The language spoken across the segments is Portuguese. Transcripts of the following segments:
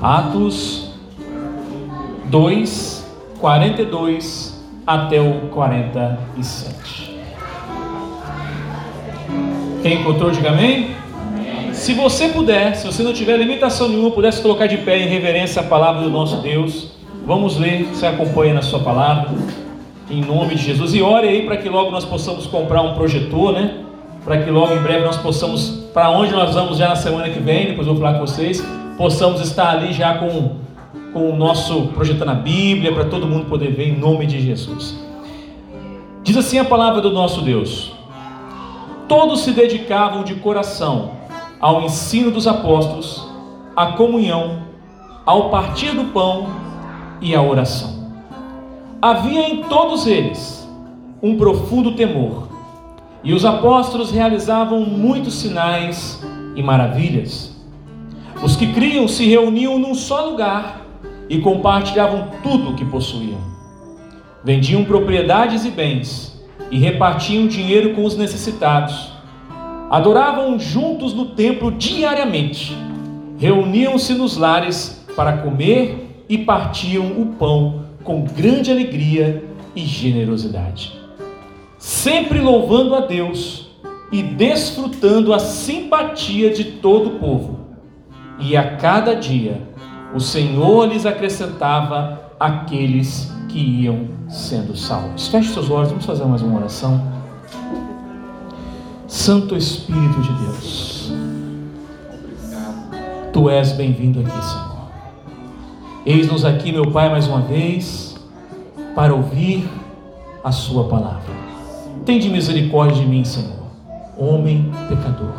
Atos 2, 42 até o 47. Quem encontrou, diga amém. Se você puder, se você não tiver limitação nenhuma, pudesse colocar de pé em reverência a palavra do nosso Deus, vamos ler, você acompanha na sua palavra, em nome de Jesus. E ore aí para que logo nós possamos comprar um projetor, né? Para que logo em breve nós possamos, para onde nós vamos já na semana que vem, depois eu vou falar com vocês, possamos estar ali já com, com o nosso projetando a Bíblia, para todo mundo poder ver em nome de Jesus. Diz assim a palavra do nosso Deus: Todos se dedicavam de coração ao ensino dos apóstolos, à comunhão, ao partir do pão e à oração. Havia em todos eles um profundo temor, e os apóstolos realizavam muitos sinais e maravilhas. Os que criam se reuniam num só lugar e compartilhavam tudo o que possuíam. Vendiam propriedades e bens e repartiam dinheiro com os necessitados. Adoravam juntos no templo diariamente. Reuniam-se nos lares para comer e partiam o pão com grande alegria e generosidade. Sempre louvando a Deus e desfrutando a simpatia de todo o povo e a cada dia o Senhor lhes acrescentava aqueles que iam sendo salvos. Feche seus olhos, vamos fazer mais uma oração. Santo Espírito de Deus, Tu és bem-vindo aqui, Senhor. Eis-nos aqui, meu Pai, mais uma vez, para ouvir a Sua palavra. Tende misericórdia de mim, Senhor, homem pecador.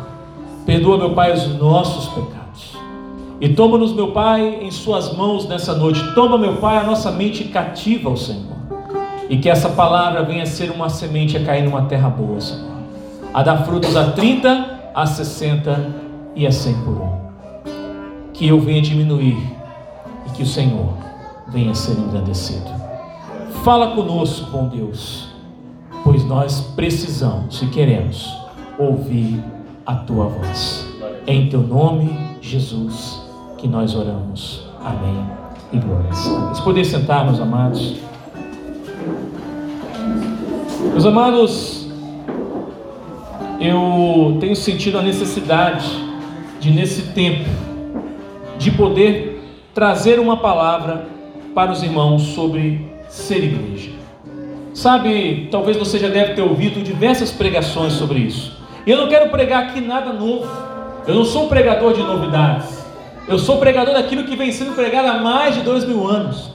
Perdoa, meu Pai, os nossos pecados e toma-nos, meu Pai, em Suas mãos nessa noite. Toma, meu Pai, a nossa mente cativa ao Senhor. E que essa palavra venha a ser uma semente a cair numa terra boa, Senhor. A dar frutos a 30, a 60 e a 100 por um. Que eu venha diminuir e que o Senhor venha ser engrandecido. Fala conosco, bom Deus, pois nós precisamos e queremos ouvir a tua voz. Em teu nome, Jesus que nós oramos. Amém. E glórias Deus. Poder sentar, meus amados. Meus amados, eu tenho sentido a necessidade de, nesse tempo, de poder trazer uma palavra para os irmãos sobre ser igreja. Sabe, talvez você já deve ter ouvido diversas pregações sobre isso. Eu não quero pregar aqui nada novo. Eu não sou um pregador de novidades. Eu sou pregador daquilo que vem sendo pregado há mais de dois mil anos.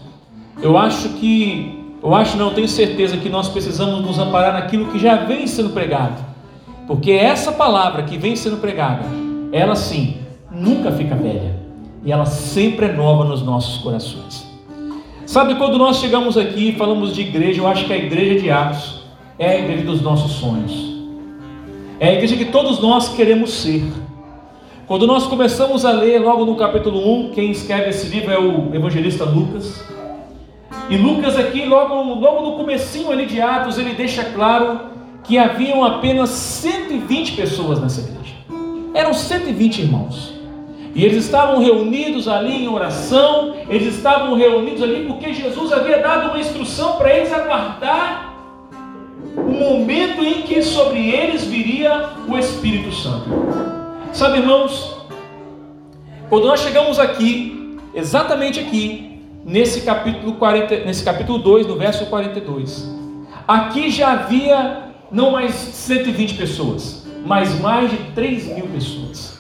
Eu acho que, eu acho não, tenho certeza que nós precisamos nos amparar naquilo que já vem sendo pregado. Porque essa palavra que vem sendo pregada, ela sim, nunca fica velha. E ela sempre é nova nos nossos corações. Sabe, quando nós chegamos aqui e falamos de igreja, eu acho que a igreja de Atos é a igreja dos nossos sonhos. É a igreja que todos nós queremos ser. Quando nós começamos a ler logo no capítulo 1, quem escreve esse livro é o evangelista Lucas. E Lucas aqui, logo, logo no comecinho ali de Atos, ele deixa claro que haviam apenas 120 pessoas nessa igreja. Eram 120 irmãos. E eles estavam reunidos ali em oração, eles estavam reunidos ali porque Jesus havia dado uma instrução para eles aguardar o momento em que sobre eles viria o Espírito Santo. Sabe, irmãos, quando nós chegamos aqui, exatamente aqui, nesse capítulo 40, nesse capítulo 2, no verso 42, aqui já havia não mais 120 pessoas, mas mais de 3 mil pessoas.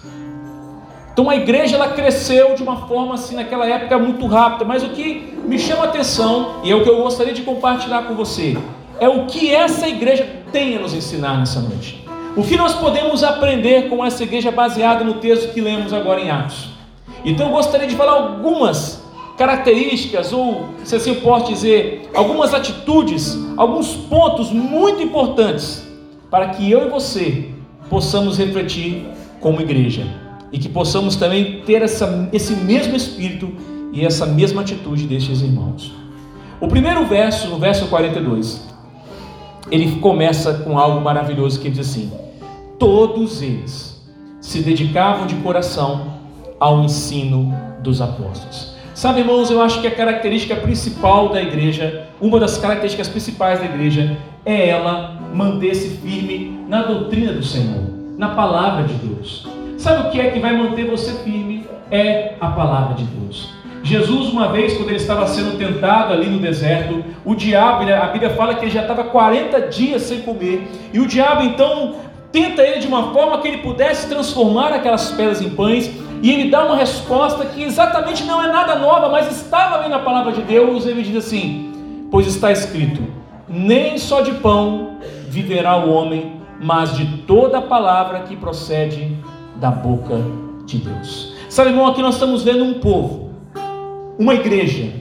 Então a igreja ela cresceu de uma forma assim naquela época muito rápida, mas o que me chama a atenção e é o que eu gostaria de compartilhar com você é o que essa igreja tem a nos ensinar nessa noite. O que nós podemos aprender com essa igreja baseada no texto que lemos agora em Atos? Então eu gostaria de falar algumas características, ou se assim eu posso dizer, algumas atitudes, alguns pontos muito importantes para que eu e você possamos refletir como igreja e que possamos também ter essa, esse mesmo espírito e essa mesma atitude destes irmãos. O primeiro verso, no verso 42, ele começa com algo maravilhoso que diz assim: todos eles se dedicavam de coração ao ensino dos apóstolos. Sabe, irmãos, eu acho que a característica principal da igreja, uma das características principais da igreja, é ela manter-se firme na doutrina do Senhor, na palavra de Deus. Sabe o que é que vai manter você firme? É a palavra de Deus. Jesus, uma vez, quando ele estava sendo tentado ali no deserto, o diabo, a Bíblia fala que ele já estava 40 dias sem comer, e o diabo então tenta ele de uma forma que ele pudesse transformar aquelas pedras em pães, e ele dá uma resposta que exatamente não é nada nova, mas estava ali na palavra de Deus. Ele diz assim: Pois está escrito, nem só de pão viverá o homem, mas de toda a palavra que procede da boca de Deus. Sabe, irmão, aqui nós estamos vendo um povo, uma igreja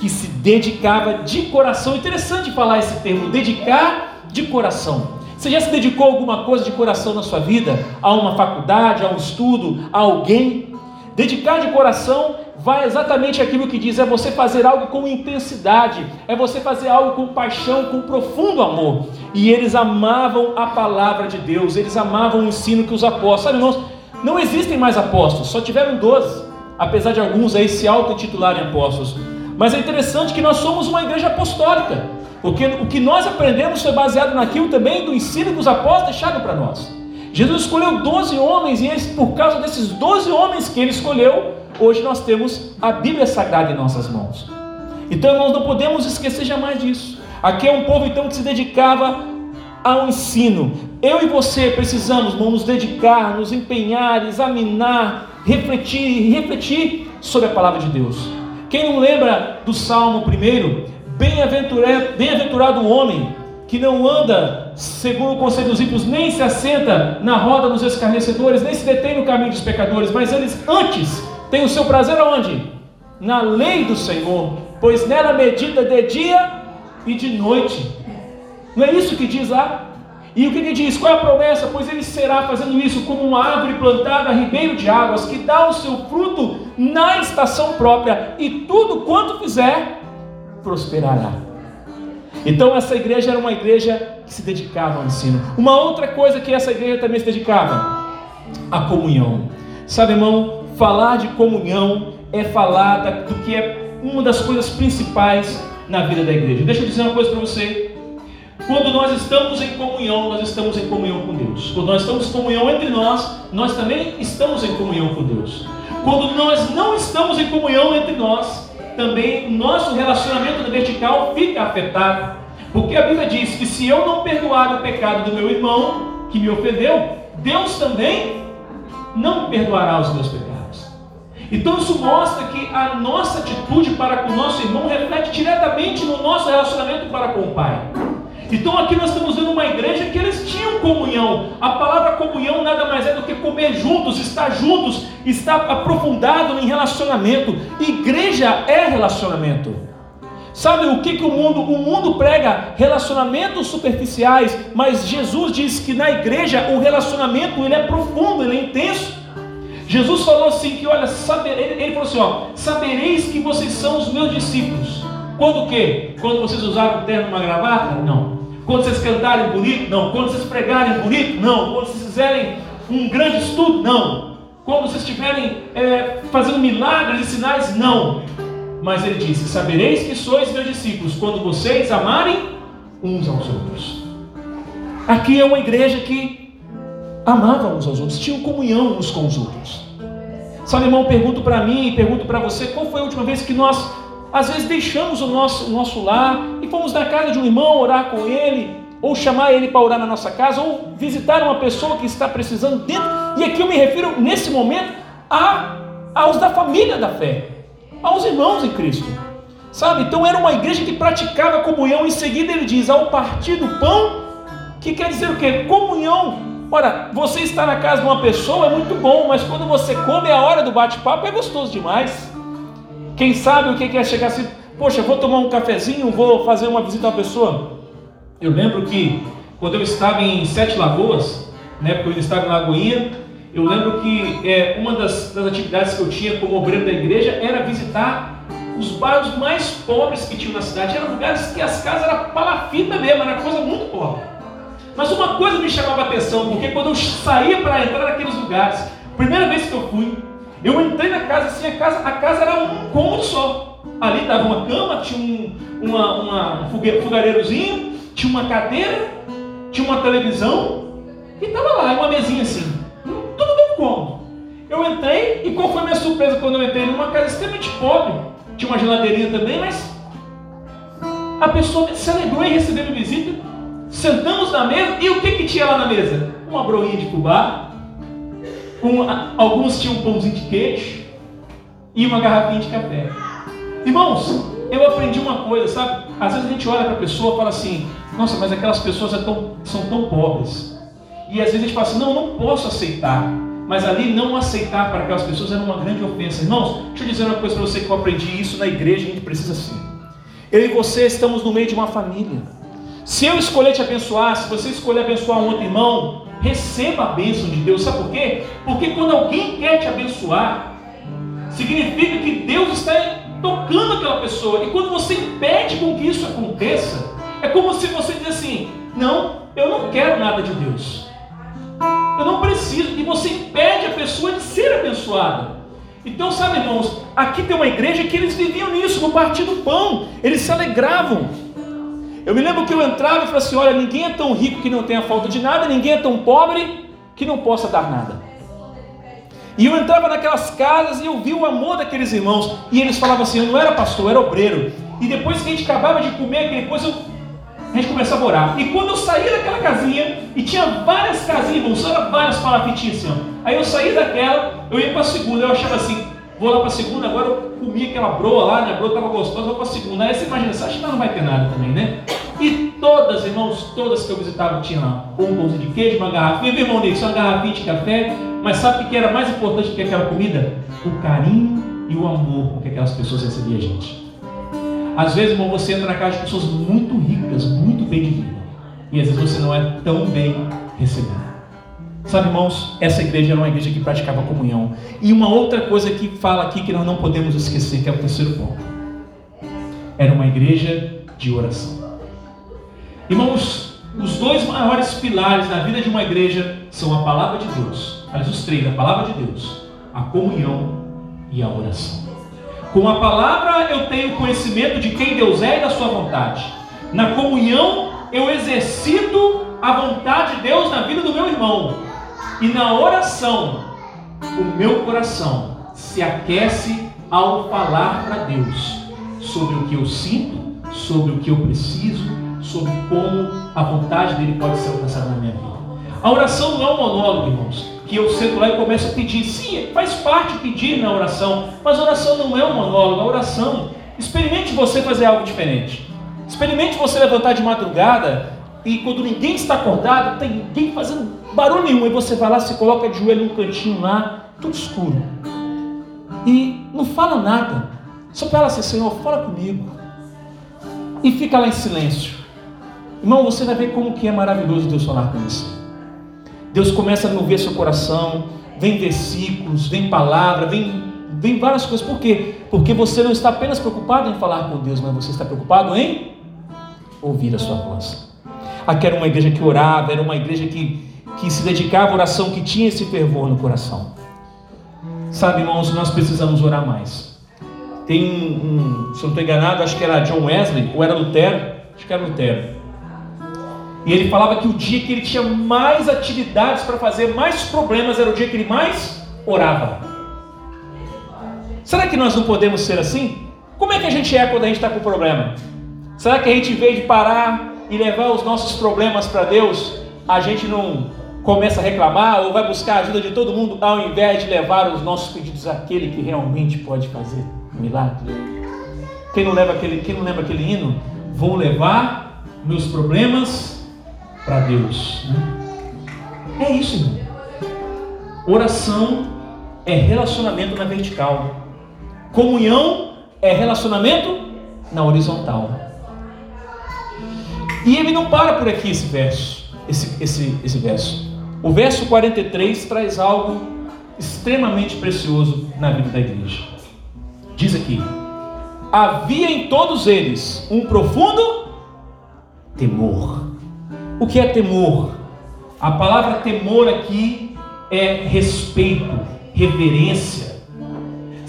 que se dedicava de coração. Interessante falar esse termo, dedicar de coração. Você já se dedicou a alguma coisa de coração na sua vida? A uma faculdade, a um estudo, a alguém? Dedicar de coração vai exatamente aquilo que diz: é você fazer algo com intensidade, é você fazer algo com paixão, com profundo amor. E eles amavam a palavra de Deus, eles amavam o ensino que os apóstolos. Sabe, irmãos, não existem mais apóstolos, só tiveram 12, apesar de alguns aí se auto-intitularem apóstolos. Mas é interessante que nós somos uma igreja apostólica. Porque o que nós aprendemos foi baseado naquilo também do ensino que os apóstolos deixaram para nós. Jesus escolheu 12 homens e por causa desses 12 homens que ele escolheu, hoje nós temos a Bíblia Sagrada em nossas mãos. Então nós não podemos esquecer jamais disso. Aqui é um povo então que se dedicava ao ensino. Eu e você precisamos nos dedicar, nos empenhar, examinar, refletir e refletir sobre a palavra de Deus. Quem não lembra do Salmo primeiro? Bem-aventurado, bem-aventurado o homem que não anda segundo o conselho dos ímpios, nem se assenta na roda dos escarnecedores, nem se detém no caminho dos pecadores, mas eles antes têm o seu prazer aonde? Na lei do Senhor, pois nela medita de dia e de noite. Não é isso que diz lá? E o que ele diz? Qual é a promessa? Pois ele será fazendo isso como uma árvore plantada a ribeiro de águas, que dá o seu fruto na estação própria, e tudo quanto fizer prosperará. Então essa igreja era uma igreja que se dedicava ao ensino. Uma outra coisa que essa igreja também se dedicava, a comunhão. Sabe, irmão, falar de comunhão é falar do que é uma das coisas principais na vida da igreja. Deixa eu dizer uma coisa para você. Quando nós estamos em comunhão, nós estamos em comunhão com Deus. Quando nós estamos em comunhão entre nós, nós também estamos em comunhão com Deus. Quando nós não estamos em comunhão entre nós, também o nosso relacionamento vertical fica afetado. Porque a Bíblia diz que se eu não perdoar o pecado do meu irmão que me ofendeu, Deus também não perdoará os meus pecados. Então isso mostra que a nossa atitude para com o nosso irmão reflete diretamente no nosso relacionamento para com o Pai. Então aqui nós estamos vendo uma igreja que eles tinham comunhão. A palavra comunhão nada mais é do que comer juntos, estar juntos, estar aprofundado em relacionamento. Igreja é relacionamento. Sabe o que, que o mundo? O mundo prega relacionamentos superficiais, mas Jesus diz que na igreja o relacionamento ele é profundo, ele é intenso. Jesus falou assim que, olha, saber, ele, ele falou assim, ó, sabereis que vocês são os meus discípulos. Quando o quê? Quando vocês usaram o terno uma gravata? Não. Quando vocês cantarem bonito? Não. Quando vocês pregarem bonito? Não. Quando vocês fizerem um grande estudo? Não. Quando vocês estiverem é, fazendo milagres e sinais? Não. Mas ele disse: Sabereis que sois meus discípulos quando vocês amarem uns aos outros. Aqui é uma igreja que amava uns aos outros, tinham comunhão uns com os outros. Sabe, irmão, pergunto para mim e pergunto para você: qual foi a última vez que nós às vezes deixamos o nosso, o nosso lar e fomos na casa de um irmão orar com ele, ou chamar ele para orar na nossa casa, ou visitar uma pessoa que está precisando dentro. E aqui eu me refiro, nesse momento, a, aos da família da fé, aos irmãos em Cristo. Sabe? Então era uma igreja que praticava comunhão. Em seguida ele diz: ao partir do pão, que quer dizer o quê? Comunhão. Ora, você estar na casa de uma pessoa é muito bom, mas quando você come a hora do bate-papo é gostoso demais. Quem sabe o que é chegar assim, poxa, vou tomar um cafezinho, vou fazer uma visita a uma pessoa. Eu lembro que quando eu estava em Sete Lagoas, né, porque eu estava em Lagoinha, eu lembro que é, uma das, das atividades que eu tinha como obreiro da igreja era visitar os bairros mais pobres que tinham na cidade. Eram lugares que as casas eram palafita mesmo, era coisa muito pobre. Mas uma coisa me chamava a atenção, porque quando eu saía para entrar naqueles lugares, primeira vez que eu fui, Eu entrei na casa assim, a casa, a casa era um cômodo só. Ali dava uma cama, tinha um, uma, uma, um fogareirozinho, tinha uma cadeira, tinha uma televisão e estava lá, uma mesinha assim. Tudo bem cômodo. Eu entrei e qual foi a minha surpresa quando eu entrei numa casa extremamente pobre? Tinha uma geladeirinha também, mas a pessoa se alegrou em receber minha visita. Sentamos na mesa e o que, que tinha lá na mesa? Uma broinha de fubá, um, alguns tinham um pãozinho de queijo e uma garrafinha de café. Irmãos, eu aprendi uma coisa, sabe? Às vezes a gente olha para a pessoa e fala assim: Nossa, mas aquelas pessoas é tão, são tão pobres. E às vezes a gente fala assim: Não, não posso aceitar. Mas ali não aceitar para aquelas pessoas era uma grande ofensa. Irmãos, deixa eu dizer uma coisa para você que eu aprendi isso na igreja, a gente precisa sim. Eu e você estamos no meio de uma família. Se eu escolher te abençoar, se você escolher abençoar um outro irmão, receba a bênção de Deus. Sabe por quê? Porque quando alguém quer te abençoar, significa que Deus está tocando aquela pessoa. E quando você impede com que isso aconteça, é como se você diz assim: Não, eu não quero nada de Deus. Eu não preciso. E você impede a pessoa de ser abençoada. Então, sabe, irmãos, aqui tem uma igreja que eles viviam nisso, no partir do pão, eles se alegravam. Eu me lembro que eu entrava e falava assim: olha, ninguém é tão rico que não tenha falta de nada, ninguém é tão pobre que não possa dar nada. E eu entrava naquelas casas e eu via o amor daqueles irmãos, e eles falavam assim: eu não era pastor, eu era obreiro. E depois que a gente acabava de comer eu a gente começava a orar. E quando eu saía daquela casinha, e tinha várias casinhas, irmãos, era várias palafitinhas assim. Aí eu saía daquela, eu ia para a segunda, eu achava assim, vou lá para segunda, agora eu comi aquela broa lá, né? A broa estava gostosa, vou para segunda. Aí você imagina, que não vai ter nada também, né? E todas, irmãos, todas que eu visitava tinha lá um pãozinho de queijo, uma garrafinha, meu irmão Nixon, uma garrafinha de café. Mas sabe o que era mais importante do que aquela comida? O carinho e o amor com que aquelas pessoas recebiam a gente. Às vezes, irmão, você entra na casa de pessoas muito ricas, muito bem de vida. E às vezes você não é tão bem recebido. Sabe, irmãos, essa igreja era uma igreja que praticava comunhão. E uma outra coisa que fala aqui que nós não podemos esquecer, que é o terceiro ponto. Era uma igreja de oração. Irmãos, os dois maiores pilares da vida de uma igreja são a palavra de Deus. Aliás, os três, a palavra de Deus, a comunhão e a oração. Com a palavra eu tenho conhecimento de quem Deus é e da sua vontade. Na comunhão eu exercito a vontade de Deus na vida do meu irmão. E na oração, o meu coração se aquece ao falar para Deus sobre o que eu sinto, sobre o que eu preciso, sobre como a vontade dele pode ser alcançada na minha vida. A oração não é um monólogo, irmãos que eu sento lá e começo a pedir. Sim, faz parte pedir na oração, mas a oração não é um monólogo, a oração. Experimente você fazer algo diferente. Experimente você levantar de madrugada e quando ninguém está acordado, tem ninguém fazendo barulho nenhum, e você vai lá, se coloca de joelho num cantinho lá, tudo escuro. E não fala nada. Só fala assim, Senhor, fala comigo. E fica lá em silêncio. Irmão, você vai ver como que é maravilhoso Deus falar com você. Deus começa a mover seu coração, vem versículos, vem palavra, vem, vem várias coisas. Por quê? Porque você não está apenas preocupado em falar com Deus, mas você está preocupado em ouvir a sua voz. Aqui era uma igreja que orava, era uma igreja que, que se dedicava à oração, que tinha esse fervor no coração. Sabe, irmãos, nós precisamos orar mais. Tem um, um se eu não estou enganado, acho que era John Wesley, ou era Lutero, acho que era Lutero e ele falava que o dia que ele tinha mais atividades para fazer, mais problemas, era o dia que ele mais orava. Será que nós não podemos ser assim? Como é que a gente é quando a gente está com problema? Será que a gente, em vez de parar e levar os nossos problemas para Deus, a gente não começa a reclamar ou vai buscar a ajuda de todo mundo, ao invés de levar os nossos pedidos àquele que realmente pode fazer milagre? Quem não, leva aquele, quem não lembra aquele hino? Vou levar meus problemas para Deus. Né? É isso, irmão. Oração é relacionamento na vertical. Comunhão é relacionamento na horizontal. E ele não para por aqui esse verso, esse, esse, esse verso. O verso 43 traz algo extremamente precioso na vida da igreja. Diz aqui: havia em todos eles um profundo temor. O que é temor? A palavra temor aqui é respeito, reverência,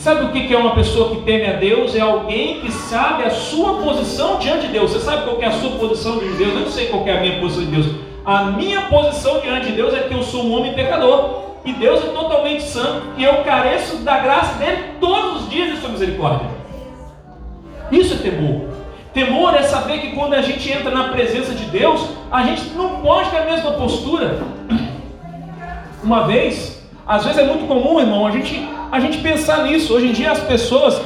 Sabe o que é uma pessoa que teme a Deus? É alguém que sabe a sua posição diante de Deus. Você sabe qual é a sua posição diante de Deus? Eu não sei qual é a minha posição de Deus. A minha posição diante de Deus é que eu sou um homem pecador. E Deus é totalmente santo. E eu careço da graça dele todos os dias de sua misericórdia. Isso é temor. Temor é saber que quando a gente entra na presença de Deus, a gente não pode ter a mesma postura. Uma vez, às vezes é muito comum, irmão, a gente a gente pensar nisso. Hoje em dia as pessoas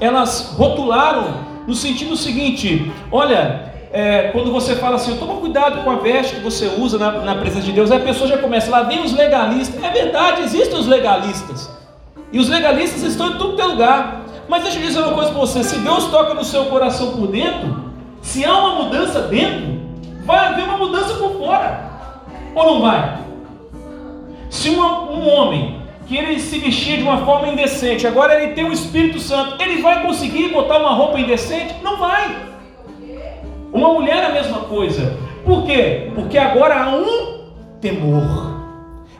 elas rotularam no sentido seguinte: olha, é, quando você fala assim, toma cuidado com a veste que você usa na, na presença de Deus, aí a pessoa já começa, lá vem os legalistas. É verdade, existem os legalistas. E os legalistas estão em todo lugar. Mas deixa eu dizer uma coisa para você: se Deus toca no seu coração por dentro, se há uma mudança dentro, vai haver uma mudança por fora. Ou não vai? Se uma, um homem que ele se vestia de uma forma indecente, agora ele tem o Espírito Santo, ele vai conseguir botar uma roupa indecente? Não vai. Uma mulher é a mesma coisa. Por quê? Porque agora há um temor.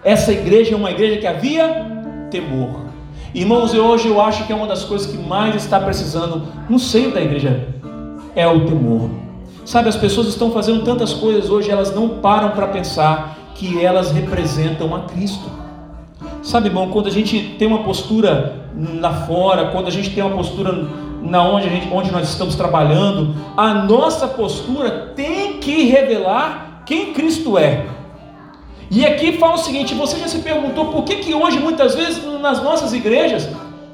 Essa igreja é uma igreja que havia temor. Irmãos, hoje eu acho que é uma das coisas que mais está precisando no seio da igreja é o temor. Sabe, as pessoas estão fazendo tantas coisas hoje, elas não param para pensar que elas representam a Cristo. Sabe, irmão, quando a gente tem uma postura lá fora, quando a gente tem uma postura na onde, a gente, onde nós estamos trabalhando, a nossa postura tem que revelar quem Cristo é. E aqui fala o seguinte: você já se perguntou por que, que hoje, muitas vezes, nas nossas igrejas,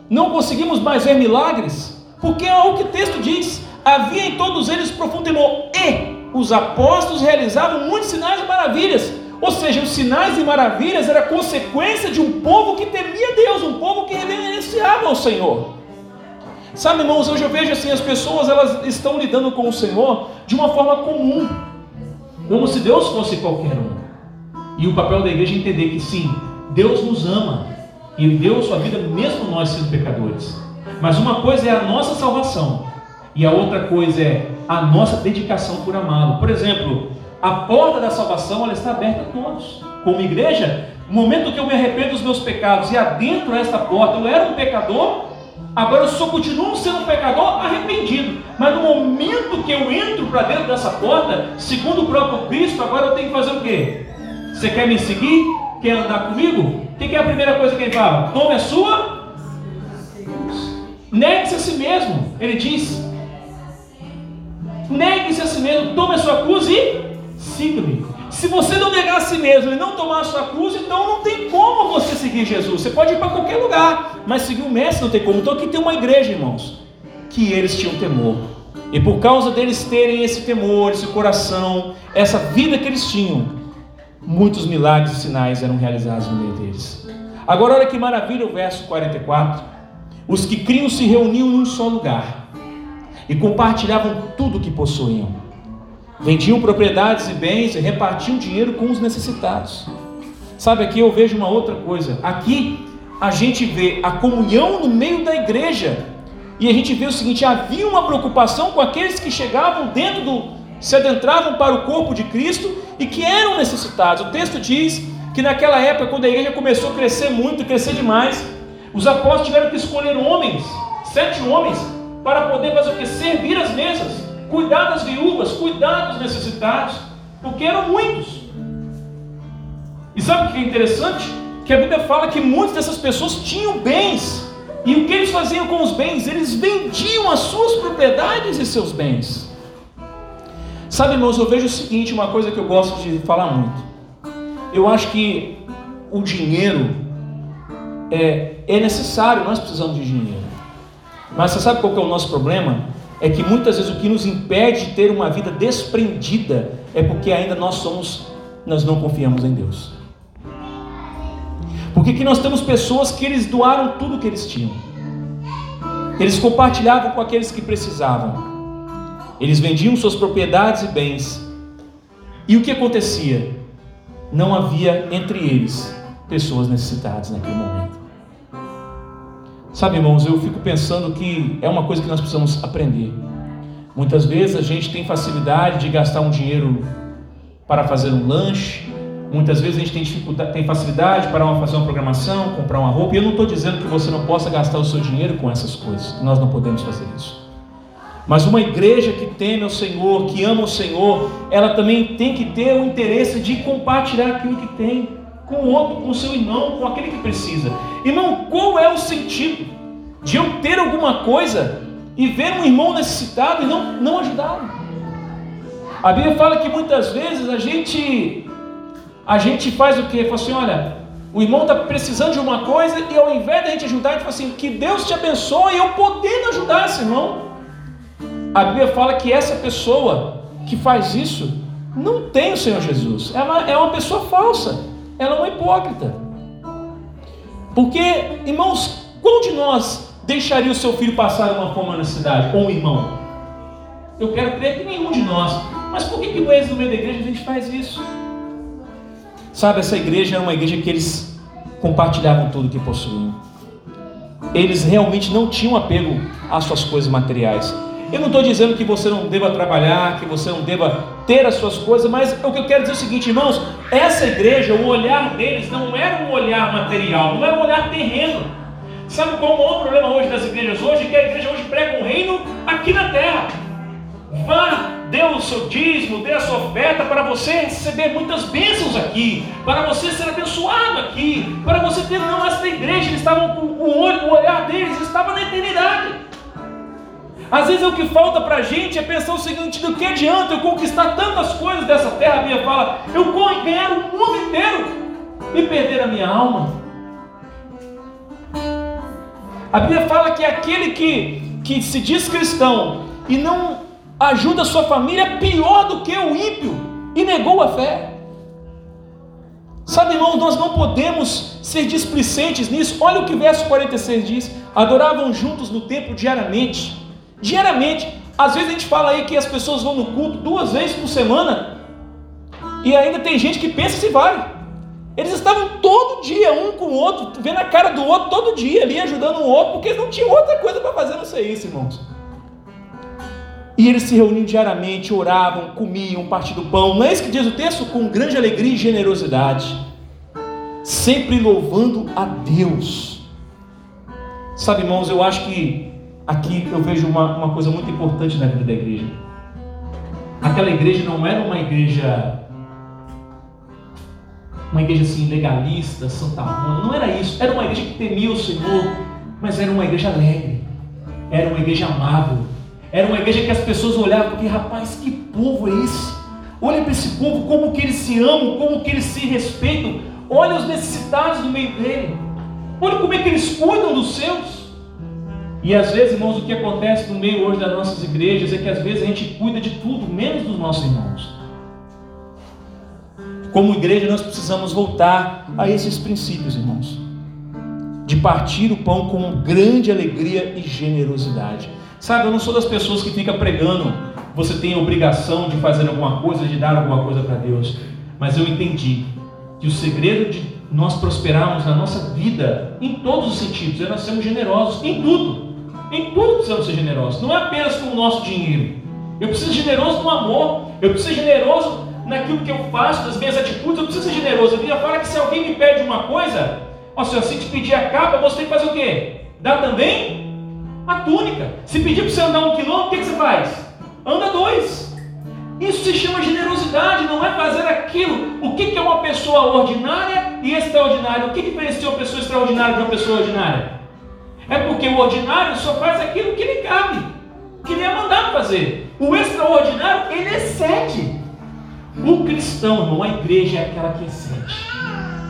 não conseguimos mais ver milagres? Porque é o que o texto diz: havia em todos eles profundo temor, e os apóstolos realizavam muitos sinais e maravilhas. Ou seja, os sinais e maravilhas era consequência de um povo que temia Deus, um povo que reverenciava ao Senhor. Sabe, irmãos, hoje eu vejo assim, as pessoas elas estão lidando com o Senhor de uma forma comum, como se Deus fosse qualquer um. E o papel da igreja é entender que sim, Deus nos ama, e deu sua vida mesmo nós sendo pecadores. Mas uma coisa é a nossa salvação, e a outra coisa é a nossa dedicação por amá-lo. Por exemplo, a porta da salvação ela está aberta a todos. Como igreja, no momento que eu me arrependo dos meus pecados e adentro esta porta, eu era um pecador, agora eu só continuo sendo um pecador arrependido. Mas no momento que eu entro para dentro dessa porta, segundo o próprio Cristo, agora eu tenho que fazer o quê? Você quer me seguir? Quer andar comigo? O que é a primeira coisa que ele fala? Tome a sua. Negue-se a si mesmo. Ele diz: Negue-se a si mesmo, tome a sua cruz e siga-me. Se você não negar a si mesmo e não tomar a sua cruz, então não tem como você seguir Jesus. Você pode ir para qualquer lugar, mas seguir o mestre não tem como. Então aqui tem uma igreja, irmãos, que eles tinham temor. E por causa deles terem esse temor, esse coração, essa vida que eles tinham, muitos milagres e sinais eram realizados no meio deles. Agora olha que maravilha o verso 44. Os que criam se reuniam em um só lugar e compartilhavam tudo o que possuíam Vendiam propriedades e bens e repartiam dinheiro com os necessitados. Sabe, aqui eu vejo uma outra coisa. Aqui a gente vê a comunhão no meio da igreja. E a gente vê o seguinte: havia uma preocupação com aqueles que chegavam dentro do. se adentravam para o corpo de Cristo e que eram necessitados. O texto diz que naquela época, quando a igreja começou a crescer muito, crescer demais, os apóstolos tiveram que escolher homens, sete homens, para poder fazer o que? Servir as mesas cuidar das viúvas, cuidar dos necessitados, porque eram muitos. E sabe o que é interessante? Que a Bíblia fala que muitas dessas pessoas tinham bens, e o que eles faziam com os bens? Eles vendiam as suas propriedades e seus bens. Sabe, irmãos, eu vejo o seguinte: uma coisa que eu gosto de falar muito. Eu acho que o dinheiro é, é necessário, nós precisamos de dinheiro. Mas você sabe qual é o nosso problema? É que muitas vezes o que nos impede de ter uma vida desprendida é porque ainda nós somos, nós não confiamos em Deus. Porque que nós temos pessoas que eles doaram tudo que eles tinham. Eles compartilhavam com aqueles que precisavam. Eles vendiam suas propriedades e bens. E o que acontecia? Não havia entre eles pessoas necessitadas naquele momento. Sabe, irmãos, eu fico pensando que é uma coisa que nós precisamos aprender. Muitas vezes a gente tem facilidade de gastar um dinheiro para fazer um lanche, Muitas vezes a gente tem dificuldade, tem facilidade para fazer uma programação, comprar uma roupa. E eu não estou dizendo que você não possa gastar o seu dinheiro com essas coisas. Nós não podemos fazer isso. Mas uma igreja que teme ao Senhor, que ama o Senhor, ela também tem que ter o interesse de compartilhar aquilo que tem com o outro, com o seu irmão, com aquele que precisa. Irmão, qual é o sentido de eu ter alguma coisa e ver um irmão necessitado e não, não ajudá-lo? A Bíblia fala que muitas vezes a gente a gente faz o quê? Fala assim, olha, o irmão está precisando de uma coisa e ao invés da gente ajudar, a gente fala assim, que Deus te abençoe e eu podendo ajudar esse irmão. A Bíblia fala que essa pessoa que faz isso não tem o Senhor Jesus. Ela é uma pessoa falsa. Ela é uma hipócrita. Porque, irmãos, qual de nós deixaria o seu filho passar uma fome na cidade? Ou um irmão? Eu quero crer que nenhum de nós. Mas por que, que no êxito no meio da igreja a gente faz isso? Sabe, essa igreja era uma igreja que eles compartilhavam tudo que possuíam. Eles realmente não tinham apego às suas coisas materiais. Eu não estou dizendo que você não deva trabalhar, que você não deva ter as suas coisas, mas o que eu quero dizer é o seguinte, irmãos: essa igreja, o olhar deles não era um olhar material, não era um olhar terreno. Sabe qual é o maior problema hoje das igrejas hoje? Que a igreja hoje prega um reino aqui na terra. Vá, dê o seu dízimo, dê a sua oferta para você receber muitas bênçãos aqui, para você ser abençoado aqui, para você ter. Não, essa igreja, eles estavam com o olho, o olhar deles estava na eternidade. Às vezes o que falta para a gente é pensar o seguinte: do que adianta eu conquistar tantas coisas dessa terra? A Bíblia fala, eu ganhar o mundo inteiro e perder a minha alma. A Bíblia fala que aquele que, que se diz cristão e não ajuda a sua família é pior do que o ímpio e negou a fé. Sabe, irmão, nós não podemos ser displicentes nisso. Olha o que o verso 46 diz: adoravam juntos no templo diariamente Diariamente. Às vezes a gente fala aí que as pessoas vão no culto duas vezes por semana. E ainda tem gente que pensa se vale. Eles estavam todo dia, um com o outro, vendo a cara do outro todo dia ali, ajudando o outro, porque não tinham outra coisa para fazer, não sei isso, irmãos. E eles se reuniam diariamente, oravam, comiam, partiam do pão. Não é isso que diz o texto? Com grande alegria e generosidade. Sempre louvando a Deus. Sabe, irmãos, eu acho que aqui eu vejo uma, uma coisa muito importante na vida da igreja. Aquela igreja não era uma igreja, uma igreja assim legalista, Santa Roma, não era isso. Era uma igreja que temia o Senhor, mas era uma igreja alegre, era uma igreja amável, era uma igreja que as pessoas olhavam porque, rapaz, que povo é esse? Olha para esse povo, como que eles se amam, como que eles se respeitam. Olha os necessitados no meio dele. Olha como é que eles cuidam dos seus. E às vezes, irmãos, o que acontece no meio hoje das nossas igrejas é que às vezes a gente cuida de tudo, menos dos nossos irmãos. Como igreja, nós precisamos voltar a esses princípios, irmãos. De partir o pão com grande alegria e generosidade. Sabe, eu não sou das pessoas que fica pregando, você tem a obrigação de fazer alguma coisa, de dar alguma coisa para Deus. Mas eu entendi que o segredo de nós prosperarmos na nossa vida, em todos os sentidos, é nós sermos generosos em tudo. Em tudo precisamos ser generosos, não é apenas com o nosso dinheiro. Eu preciso ser generoso no amor, eu preciso ser generoso naquilo que eu faço, nas minhas atitudes, eu preciso ser generoso. A Bíblia fala que se alguém me pede uma coisa, ó, se te pedir a capa, você tem que fazer o quê? Dá também a túnica. Se pedir para você andar um quilômetro, o que, que você faz? Anda dois. Isso se chama generosidade, não é fazer aquilo. O que, que é uma pessoa ordinária e extraordinária? O que diferencia uma pessoa extraordinária de uma pessoa ordinária? É porque o ordinário só faz aquilo que lhe cabe, que lhe é mandado fazer. O extraordinário, ele excede. O cristão, irmão, a igreja é aquela que excede.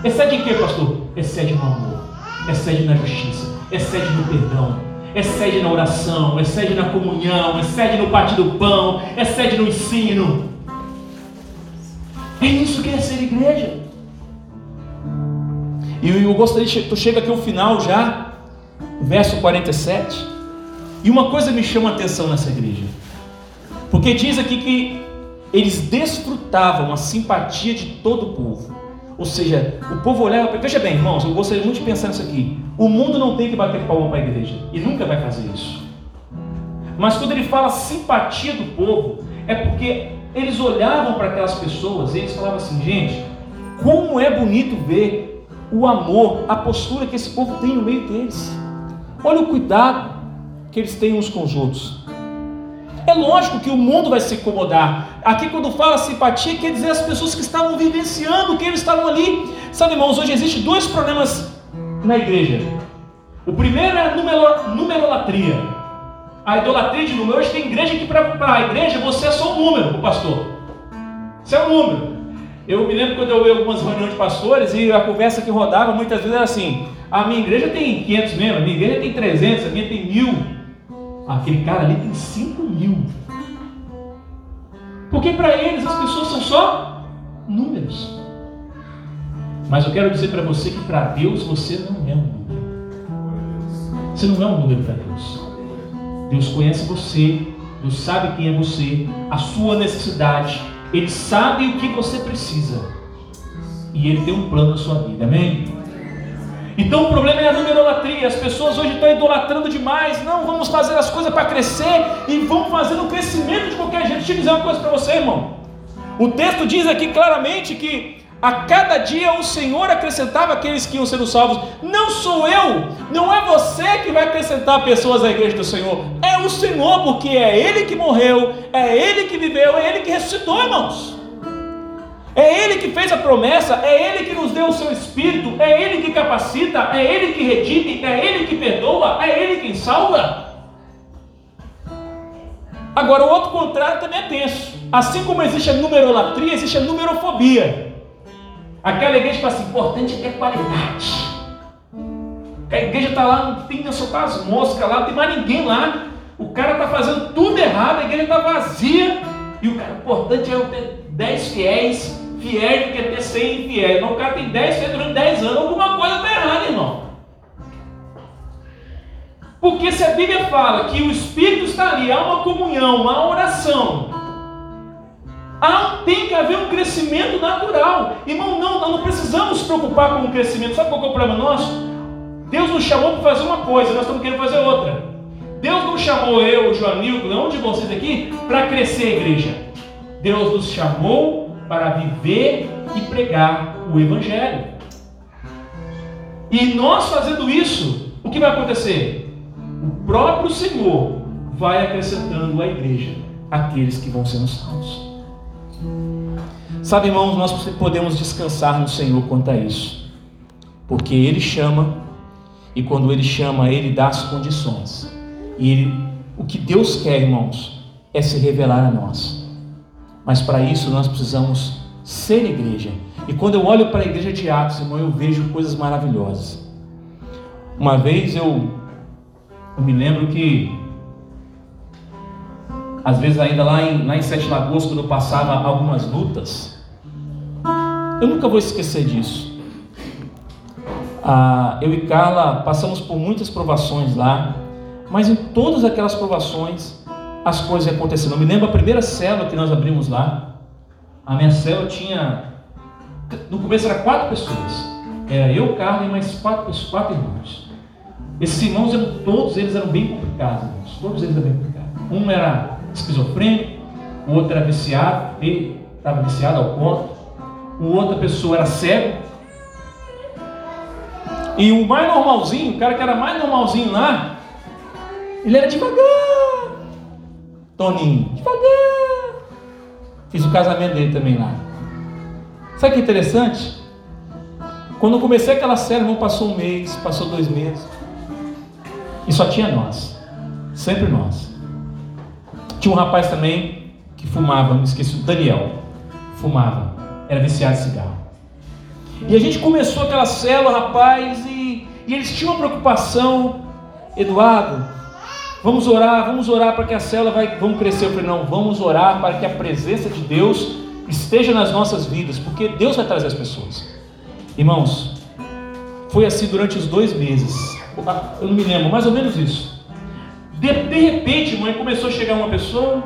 Excede em quê, pastor? Excede no amor, excede na justiça, excede no perdão, excede na oração, excede na comunhão, excede no partir do pão, excede no ensino. É isso que é ser igreja. E eu gostaria, tu chega aqui ao final já, verso 47. E uma coisa me chama a atenção nessa igreja, porque diz aqui que eles desfrutavam a simpatia de todo o povo. Ou seja, o povo olhava para. Veja bem, irmãos, eu gostaria muito de pensar nisso aqui. O mundo não tem que bater palma para a igreja, e nunca vai fazer isso. Mas quando ele fala simpatia do povo, é porque eles olhavam para aquelas pessoas e eles falavam assim: gente, como é bonito ver o amor, a postura que esse povo tem no meio deles. Olha o cuidado que eles têm uns com os outros. É lógico que o mundo vai se incomodar. Aqui, quando fala simpatia, quer dizer as pessoas que estavam vivenciando que eles estavam ali. Sabe, irmãos, hoje existem dois problemas na igreja. O primeiro é a numero, numerolatria. A idolatria de número. Hoje tem igreja que para a igreja você é só um número, o pastor. Você é um número. Eu me lembro quando eu vi algumas reuniões de pastores e a conversa que rodava muitas vezes era assim: a minha igreja tem 500 membros, a minha igreja tem 300, a minha tem mil. Aquele cara ali tem 5 mil. Porque para eles as pessoas são só números. Mas eu quero dizer para você que para Deus você não é um número. Você não é um número para Deus. Deus conhece você, Deus sabe quem é você, a sua necessidade, Ele sabe o que você precisa. E Ele tem um plano na sua vida, amém? Então o problema é a numerolatria. As pessoas hoje estão idolatrando demais. Não, vamos fazer as coisas para crescer e vamos fazer no crescimento de qualquer jeito. Deixa eu dizer uma coisa para você, irmão. O texto diz aqui claramente que a cada dia o Senhor acrescentava aqueles que iam sendo salvos. Não sou eu, não é você que vai acrescentar pessoas à igreja do Senhor. É o Senhor, porque é Ele que morreu, é Ele que viveu, é Ele que ressuscitou, irmãos. É Ele que fez a promessa, é Ele que nos deu o seu Espírito, é Ele que capacita, é Ele que redime, é Ele que perdoa, é Ele quem salva. Agora, o outro contrário também é tenso. Assim como existe a numerolatria, existe a numerofobia. Aquela igreja que fala assim: importante é ter qualidade. A igreja está lá, não tem soltar as moscas lá, não tem mais ninguém lá. O cara está fazendo tudo errado, a igreja está vazia. E o cara, importante é ter 10 fiéis, fiel quer ter 100 infiéis. Mas o cara tem 10 fiéis durante 10 anos, alguma coisa está errada, irmão. Porque se a Bíblia fala que o Espírito está ali, há uma comunhão, uma oração, há, tem que haver um crescimento natural. Irmão, não, nós não precisamos nos preocupar com o crescimento. Sabe qual é o problema nosso? Deus nos chamou para fazer uma coisa, nós estamos querendo fazer outra. Deus não chamou eu, o Joanil, um de vocês aqui, para crescer a igreja. Deus nos chamou para viver e pregar o Evangelho. E nós fazendo isso, o que vai acontecer? O próprio Senhor vai acrescentando à igreja aqueles que vão sendo salvos. Sabe, irmãos, nós podemos descansar no Senhor quanto a isso, porque Ele chama, e quando Ele chama, Ele dá as condições. E ele, o que Deus quer, irmãos, é se revelar a nós. Mas para isso nós precisamos ser igreja. E quando eu olho para a igreja de Atos, irmão, eu vejo coisas maravilhosas. Uma vez eu, eu me lembro que, às vezes ainda lá em, lá em Sete Lagoas, quando eu passava algumas lutas, eu nunca vou esquecer disso. Ah, eu e Carla passamos por muitas provações lá, mas em todas aquelas provações, as coisas acontecendo. Eu me lembro a primeira célula que nós abrimos lá. A minha célula tinha. No começo era quatro pessoas. Era eu, Carlos e mais quatro, quatro irmãos. Esses irmãos eram, todos eles eram bem complicados, irmãos. Todos eles eram bem complicados. Um era esquizofrênico, o outro era viciado, ele estava viciado ao ponto. O outra pessoa era cego. E o mais normalzinho, o cara que era mais normalzinho lá, ele era devagar. Toninho, devagar. Fiz o casamento dele também lá. Sabe que interessante? Quando comecei aquela série, não passou um mês, passou dois meses. E só tinha nós. Sempre nós. Tinha um rapaz também que fumava, me esqueci, o Daniel. Fumava. Era viciado em cigarro. E a gente começou aquela célula, rapaz, e, e eles tinham uma preocupação. Eduardo, Vamos orar, vamos orar para que a célula vai, vamos crescer. Eu falei, não, vamos orar para que a presença de Deus esteja nas nossas vidas, porque Deus vai trazer as pessoas. Irmãos, foi assim durante os dois meses. Eu não me lembro, mais ou menos isso. De, de repente, mãe, começou a chegar uma pessoa,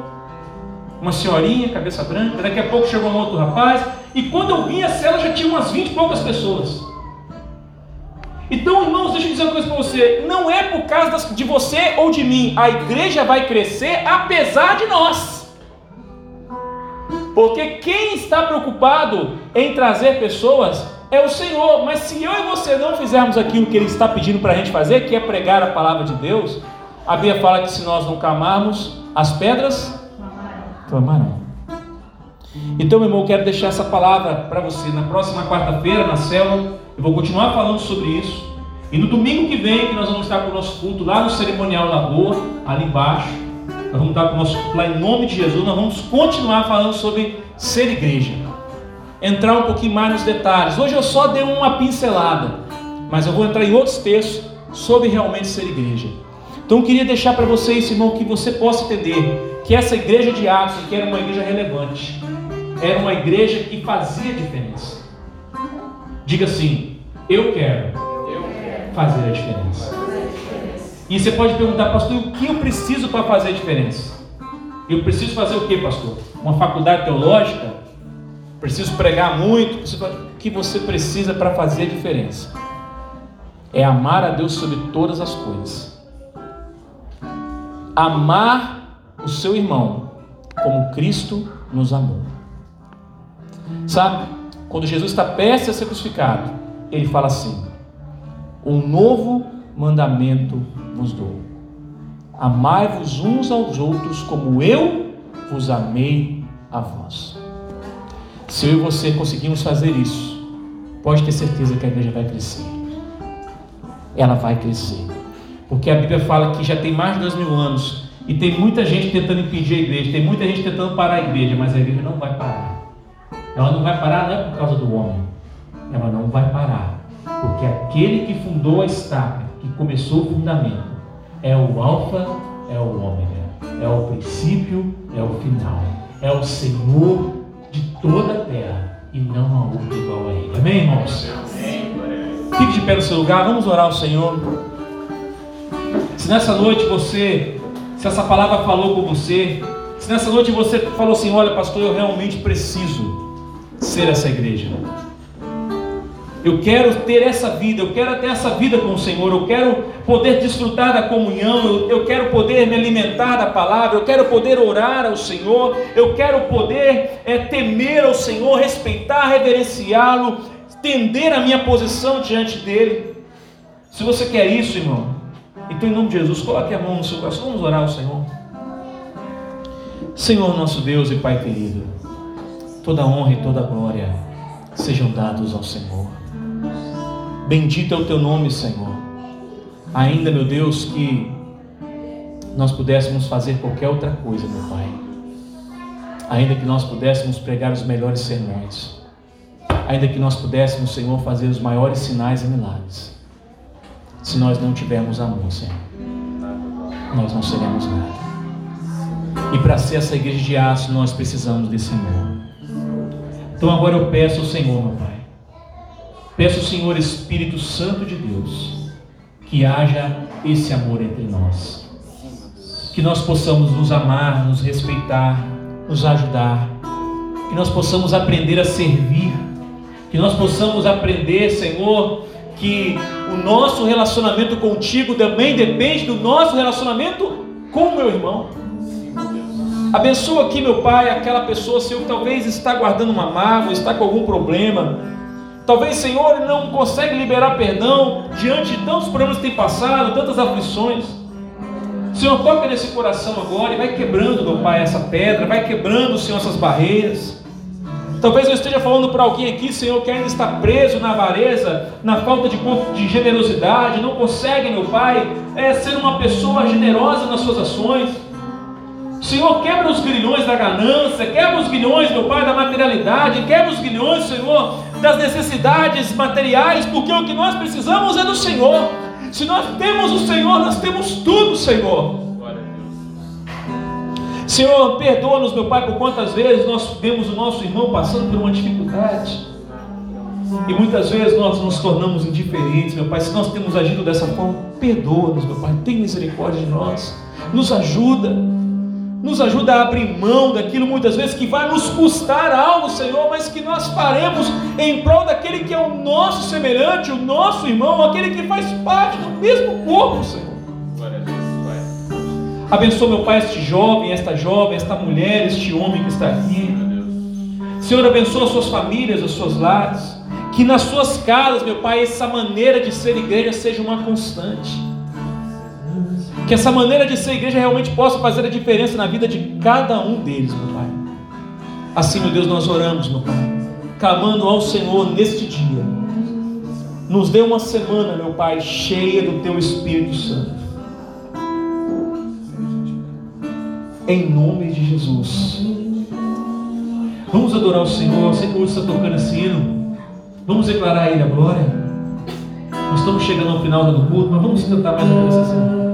uma senhorinha, cabeça branca, daqui a pouco chegou um outro rapaz, e quando eu vi a célula já tinha umas 20 e poucas pessoas. Então, irmãos, deixa eu dizer uma coisa para você: não é por causa de você ou de mim, a igreja vai crescer apesar de nós. Porque quem está preocupado em trazer pessoas é o Senhor. Mas se eu e você não fizermos aquilo que Ele está pedindo para a gente fazer, que é pregar a palavra de Deus, a Bíblia fala que se nós não clamarmos, as pedras clamarão. Então, meu irmão, eu quero deixar essa palavra para você. Na próxima quarta-feira, na célula, eu vou continuar falando sobre isso. E no domingo que vem, que nós vamos estar com o nosso culto lá no cerimonial rua, ali embaixo. Nós vamos estar com o nosso culto lá em nome de Jesus. Nós vamos continuar falando sobre ser igreja. Entrar um pouquinho mais nos detalhes. Hoje eu só dei uma pincelada, mas eu vou entrar em outros textos sobre realmente ser igreja. Então eu queria deixar para vocês, irmão, que você possa entender que essa igreja de Atos que era uma igreja relevante, era uma igreja que fazia diferença. Diga assim: eu quero, fazer a diferença. E você pode perguntar, pastor, o que eu preciso para fazer a diferença? Eu preciso fazer o que, pastor? Uma faculdade teológica? Preciso pregar muito? O que você precisa para fazer a diferença? É amar a Deus sobre todas as coisas. Amar o seu irmão como Cristo nos amou. Sabe, quando Jesus está prestes a ser crucificado, ele fala assim: Um novo mandamento vos dou. Amai-vos uns aos outros como eu vos amei a vós. Se eu e você conseguimos fazer isso, pode ter certeza que a igreja vai crescer. Ela vai crescer. Porque a Bíblia fala que já tem mais de dois mil anos e tem muita gente tentando impedir a igreja, tem muita gente tentando parar a igreja, mas a igreja não vai parar. Ela não vai parar não é por causa do homem. Ela não vai parar. Porque aquele que fundou a estaca, que começou o fundamento, é o alfa, é o ômega, é o princípio, é o final, é o Senhor de toda a terra e não há outro igual a ele. Amém, irmãos? Fique de pé no seu lugar, vamos orar ao Senhor. Se nessa noite você, se essa palavra falou com você, se nessa noite você falou assim: Olha, pastor, eu realmente preciso ser essa igreja. Eu quero ter essa vida, eu quero ter essa vida com o Senhor, eu quero poder desfrutar da comunhão, eu, eu, quero poder me alimentar da palavra, eu quero poder orar ao Senhor, eu quero poder é, temer ao Senhor, respeitar, reverenciá-lo, tender a minha posição diante dele. Se você quer isso, irmão, então em nome de Jesus, coloque a mão no seu coração, vamos orar ao Senhor. Senhor nosso Deus e Pai querido, toda honra e toda glória sejam dados ao Senhor. Bendito é o teu nome, Senhor. Ainda, meu Deus, que nós pudéssemos fazer qualquer outra coisa, meu Pai. Ainda que nós pudéssemos pregar os melhores sermões. Ainda que nós pudéssemos, Senhor, fazer os maiores sinais e milagres. Se nós não tivermos amor, Senhor, nós não seremos nada. E para ser essa igreja de aço, nós precisamos desse amor. Então agora eu peço ao Senhor, meu Pai. Peço Senhor Espírito Santo de Deus, que haja esse amor entre nós. Que nós possamos nos amar, nos respeitar, nos ajudar. Que nós possamos aprender a servir. Que nós possamos aprender, Senhor, que o nosso relacionamento contigo também depende do nosso relacionamento com o meu irmão. Abençoa aqui, meu Pai, aquela pessoa, Senhor, que talvez está guardando uma mágoa, está com algum problema. Talvez, Senhor, ele não consegue liberar perdão diante de tantos problemas que tem passado, tantas aflições. Senhor, toca nesse coração agora e vai quebrando, meu Pai, essa pedra, vai quebrando, Senhor, essas barreiras. Talvez eu esteja falando para alguém aqui, Senhor, que ainda está preso na avareza, na falta de, de generosidade, não consegue, meu Pai, é, ser uma pessoa generosa nas suas ações. Senhor, quebra os grilhões da ganância, quebra os grilhões, meu Pai, da materialidade, quebra os grilhões, Senhor, das necessidades materiais, porque o que nós precisamos é do Senhor. Se nós temos o Senhor, nós temos tudo, Senhor. Senhor, perdoa-nos, meu Pai, por quantas vezes nós vemos o nosso irmão passando por uma dificuldade. E muitas vezes nós nos tornamos indiferentes, meu Pai. Se nós temos agido dessa forma, perdoa-nos, meu Pai. Tem misericórdia de nós. Nos ajuda nos ajuda a abrir mão daquilo muitas vezes que vai nos custar algo, Senhor, mas que nós faremos em prol daquele que é o nosso semelhante, o nosso irmão, aquele que faz parte do mesmo corpo, Senhor. Abençoa, meu Pai, este jovem, esta jovem, esta mulher, este homem que está aqui. Senhor, abençoa as suas famílias, as suas lares. Que nas suas casas, meu Pai, essa maneira de ser igreja seja uma constante. Que essa maneira de ser igreja realmente possa fazer a diferença na vida de cada um deles, meu Pai. Assim, meu Deus, nós oramos, meu Pai, clamando ao Senhor neste dia. Nos dê uma semana, meu Pai, cheia do Teu Espírito Santo. Em nome de Jesus. Vamos adorar o Senhor. Sei que está tocando esse hino. Vamos declarar a Ele a glória. Nós estamos chegando ao final do culto, mas vamos cantar mais uma vez assim.